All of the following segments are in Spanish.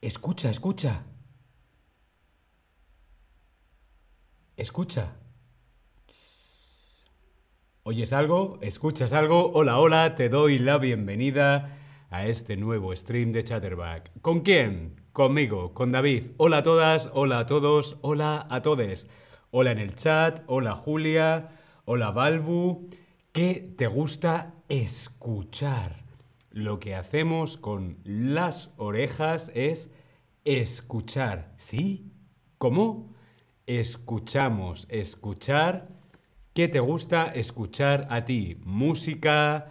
Escucha, escucha. Escucha. ¿Oyes algo? ¿Escuchas algo? Hola, hola, te doy la bienvenida a este nuevo stream de Chatterback. ¿Con quién? Conmigo, con David. Hola a todas, hola a todos, hola a todes. Hola en el chat, hola Julia, hola Balbu. ¿Qué te gusta escuchar? Lo que hacemos con las orejas es escuchar. ¿Sí? ¿Cómo? Escuchamos, escuchar. ¿Qué te gusta escuchar a ti? Música,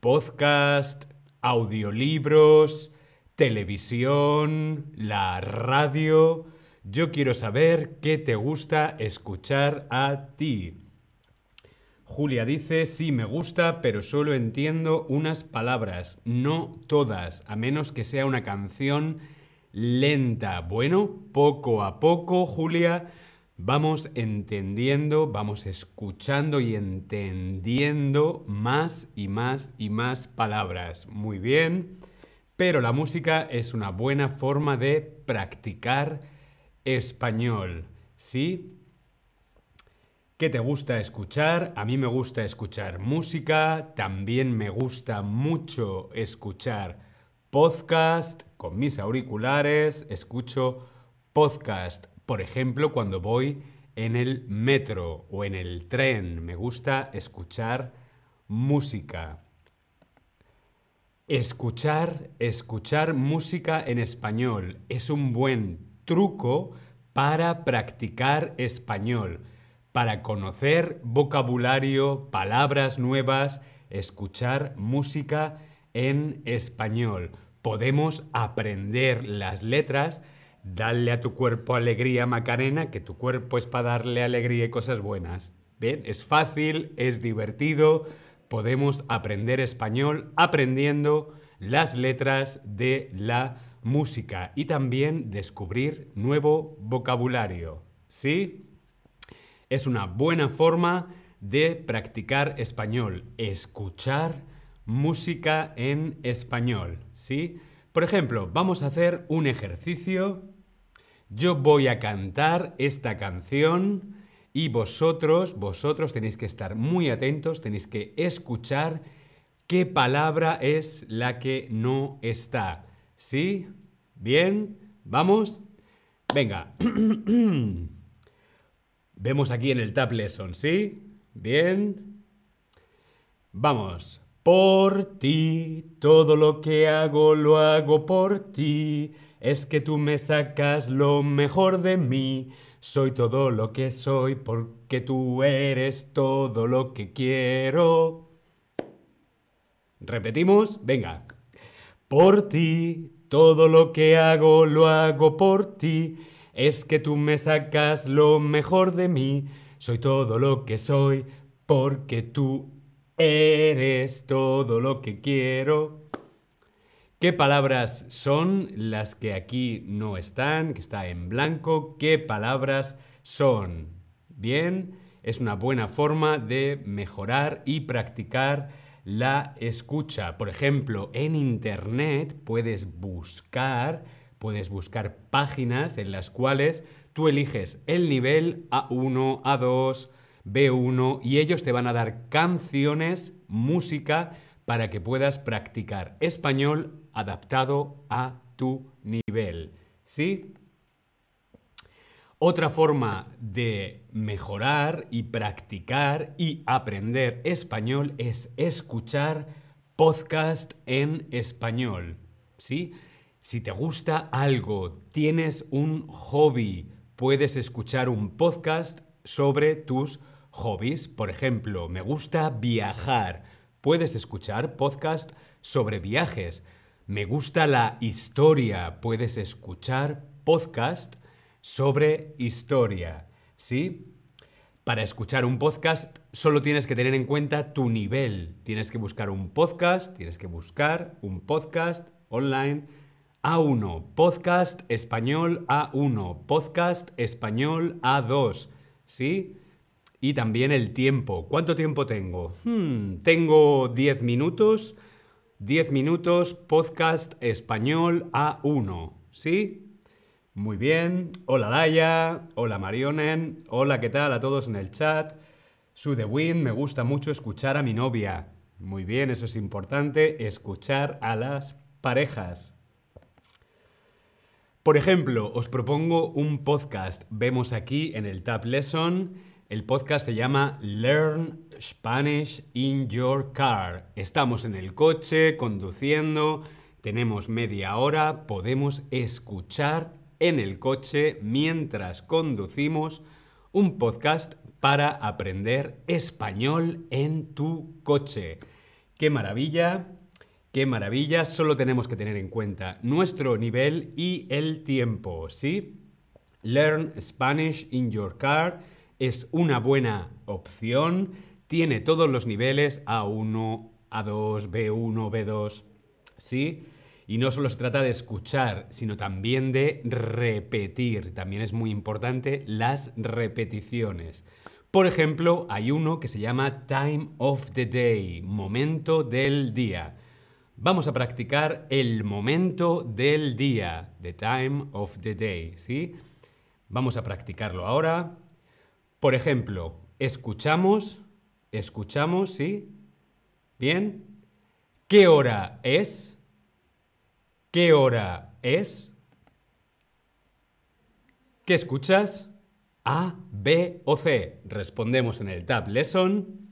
podcast, audiolibros, televisión, la radio. Yo quiero saber qué te gusta escuchar a ti. Julia dice, sí, me gusta, pero solo entiendo unas palabras, no todas, a menos que sea una canción lenta. Bueno, poco a poco, Julia, vamos entendiendo, vamos escuchando y entendiendo más y más y más palabras. Muy bien, pero la música es una buena forma de practicar español. ¿Sí? ¿Qué te gusta escuchar? A mí me gusta escuchar música, también me gusta mucho escuchar podcast con mis auriculares, escucho podcast, por ejemplo, cuando voy en el metro o en el tren, me gusta escuchar música. Escuchar, escuchar música en español es un buen truco para practicar español para conocer vocabulario, palabras nuevas, escuchar música en español. Podemos aprender las letras, darle a tu cuerpo alegría, Macarena, que tu cuerpo es para darle alegría y cosas buenas. Bien, es fácil, es divertido, podemos aprender español aprendiendo las letras de la música y también descubrir nuevo vocabulario. ¿Sí? Es una buena forma de practicar español, escuchar música en español, ¿sí? Por ejemplo, vamos a hacer un ejercicio. Yo voy a cantar esta canción y vosotros, vosotros tenéis que estar muy atentos, tenéis que escuchar qué palabra es la que no está. ¿Sí? Bien, vamos. Venga. Vemos aquí en el Tab Lesson, ¿sí? Bien. Vamos. Por ti, todo lo que hago lo hago por ti. Es que tú me sacas lo mejor de mí. Soy todo lo que soy porque tú eres todo lo que quiero. Repetimos, venga. Por ti, todo lo que hago lo hago por ti es que tú me sacas lo mejor de mí. Soy todo lo que soy porque tú eres todo lo que quiero. ¿Qué palabras son las que aquí no están, que está en blanco? ¿Qué palabras son? Bien, es una buena forma de mejorar y practicar la escucha. Por ejemplo, en Internet puedes buscar Puedes buscar páginas en las cuales tú eliges el nivel A1, A2, B1 y ellos te van a dar canciones, música, para que puedas practicar español adaptado a tu nivel. ¿Sí? Otra forma de mejorar y practicar y aprender español es escuchar podcast en español. ¿Sí? Si te gusta algo, tienes un hobby, puedes escuchar un podcast sobre tus hobbies. Por ejemplo, me gusta viajar. Puedes escuchar podcast sobre viajes. Me gusta la historia. Puedes escuchar podcast sobre historia. ¿Sí? Para escuchar un podcast solo tienes que tener en cuenta tu nivel. Tienes que buscar un podcast, tienes que buscar un podcast online a1, podcast español A1, podcast español A2, ¿sí? Y también el tiempo. ¿Cuánto tiempo tengo? Hmm, tengo 10 minutos. 10 minutos, podcast español A1, ¿sí? Muy bien. Hola Laia, hola Marionen, hola, ¿qué tal a todos en el chat? Su de Win, me gusta mucho escuchar a mi novia. Muy bien, eso es importante, escuchar a las parejas. Por ejemplo, os propongo un podcast. Vemos aquí en el Tab Lesson, el podcast se llama Learn Spanish in Your Car. Estamos en el coche, conduciendo, tenemos media hora, podemos escuchar en el coche mientras conducimos un podcast para aprender español en tu coche. ¡Qué maravilla! ¡Qué maravilla! Solo tenemos que tener en cuenta nuestro nivel y el tiempo, ¿sí? Learn Spanish in Your Car es una buena opción. Tiene todos los niveles A1, A2, B1, B2, ¿sí? Y no solo se trata de escuchar, sino también de repetir. También es muy importante las repeticiones. Por ejemplo, hay uno que se llama Time of the Day, momento del día. Vamos a practicar el momento del día, the time of the day, ¿sí? Vamos a practicarlo ahora. Por ejemplo, escuchamos, escuchamos, ¿sí? Bien. ¿Qué hora es? ¿Qué hora es? ¿Qué escuchas? A, B o C. Respondemos en el Tab Lesson.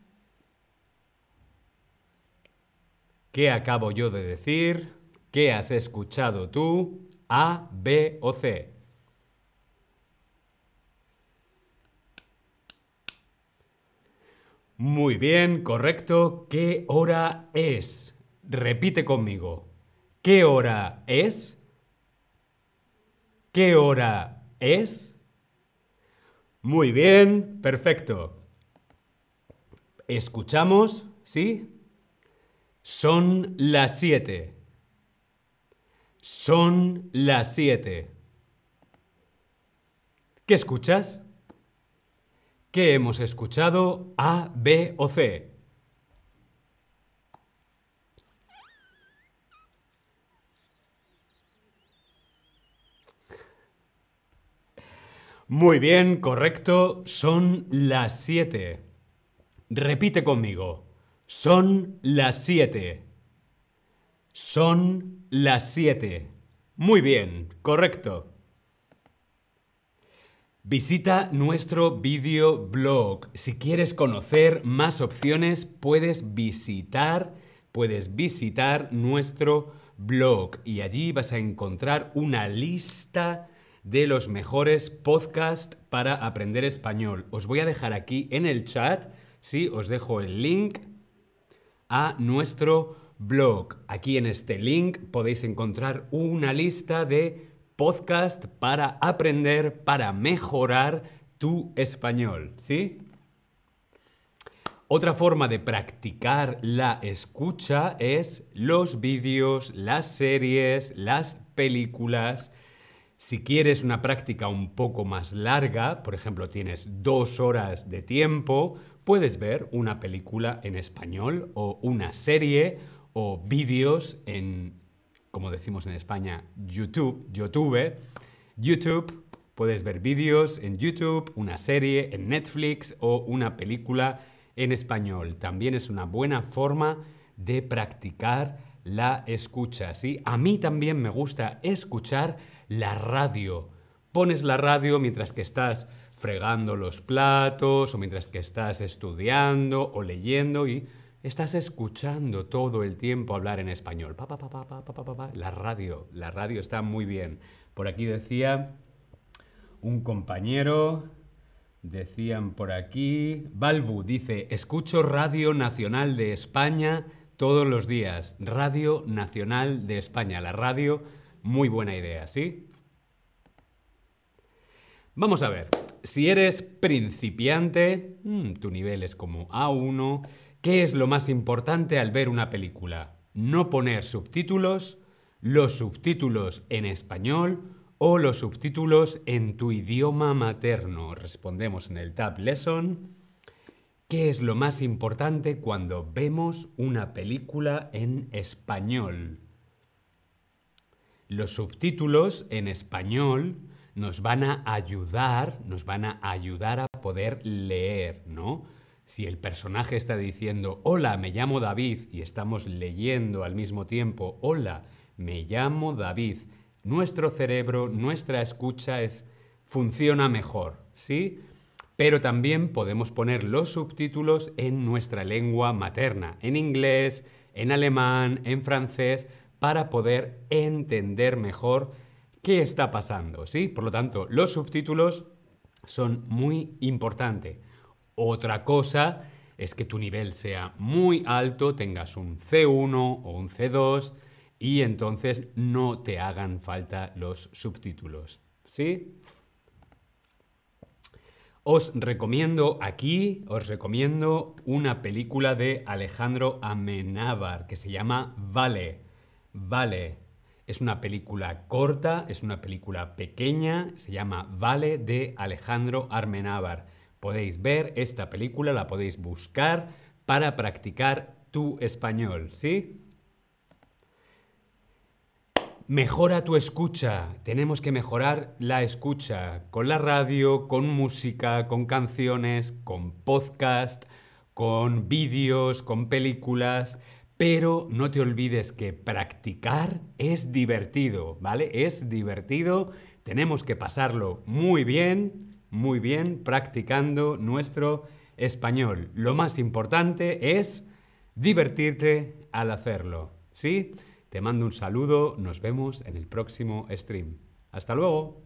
¿Qué acabo yo de decir? ¿Qué has escuchado tú? A, B o C. Muy bien, correcto. ¿Qué hora es? Repite conmigo. ¿Qué hora es? ¿Qué hora es? Muy bien, perfecto. Escuchamos, ¿sí? Son las siete. Son las siete. ¿Qué escuchas? ¿Qué hemos escuchado? A, B o C. Muy bien, correcto. Son las siete. Repite conmigo. Son las siete. Son las siete. Muy bien, correcto. Visita nuestro video blog. Si quieres conocer más opciones, puedes visitar, puedes visitar nuestro blog y allí vas a encontrar una lista de los mejores podcasts para aprender español. Os voy a dejar aquí en el chat, sí, os dejo el link a nuestro blog. Aquí en este link podéis encontrar una lista de podcasts para aprender, para mejorar tu español, ¿sí? Otra forma de practicar la escucha es los vídeos, las series, las películas si quieres una práctica un poco más larga, por ejemplo, tienes dos horas de tiempo, puedes ver una película en español o una serie o vídeos en, como decimos en España, YouTube, YouTube. YouTube, puedes ver vídeos en YouTube, una serie en Netflix o una película en español. También es una buena forma de practicar la escucha, ¿sí? A mí también me gusta escuchar la radio. Pones la radio mientras que estás fregando los platos o mientras que estás estudiando o leyendo y estás escuchando todo el tiempo hablar en español. la radio, la radio está muy bien. Por aquí decía un compañero, decían por aquí, Balbu dice, escucho Radio Nacional de España todos los días. Radio Nacional de España, la radio muy buena idea, ¿sí? Vamos a ver, si eres principiante, mm, tu nivel es como A1, ¿qué es lo más importante al ver una película? No poner subtítulos, los subtítulos en español o los subtítulos en tu idioma materno. Respondemos en el Tab Lesson. ¿Qué es lo más importante cuando vemos una película en español? los subtítulos en español nos van a ayudar, nos van a ayudar a poder leer, ¿no? Si el personaje está diciendo, hola, me llamo David, y estamos leyendo al mismo tiempo, hola, me llamo David, nuestro cerebro, nuestra escucha es, funciona mejor, ¿sí? Pero también podemos poner los subtítulos en nuestra lengua materna, en inglés, en alemán, en francés, para poder entender mejor qué está pasando, ¿sí? Por lo tanto, los subtítulos son muy importantes. Otra cosa es que tu nivel sea muy alto, tengas un C1 o un C2 y entonces no te hagan falta los subtítulos, ¿sí? Os recomiendo aquí, os recomiendo una película de Alejandro Amenábar que se llama Vale. Vale. Es una película corta, es una película pequeña, se llama Vale de Alejandro Amenábar. Podéis ver esta película, la podéis buscar para practicar tu español, ¿sí? Mejora tu escucha. Tenemos que mejorar la escucha con la radio, con música, con canciones, con podcast, con vídeos, con películas. Pero no te olvides que practicar es divertido, ¿vale? Es divertido. Tenemos que pasarlo muy bien, muy bien, practicando nuestro español. Lo más importante es divertirte al hacerlo, ¿sí? Te mando un saludo, nos vemos en el próximo stream. Hasta luego.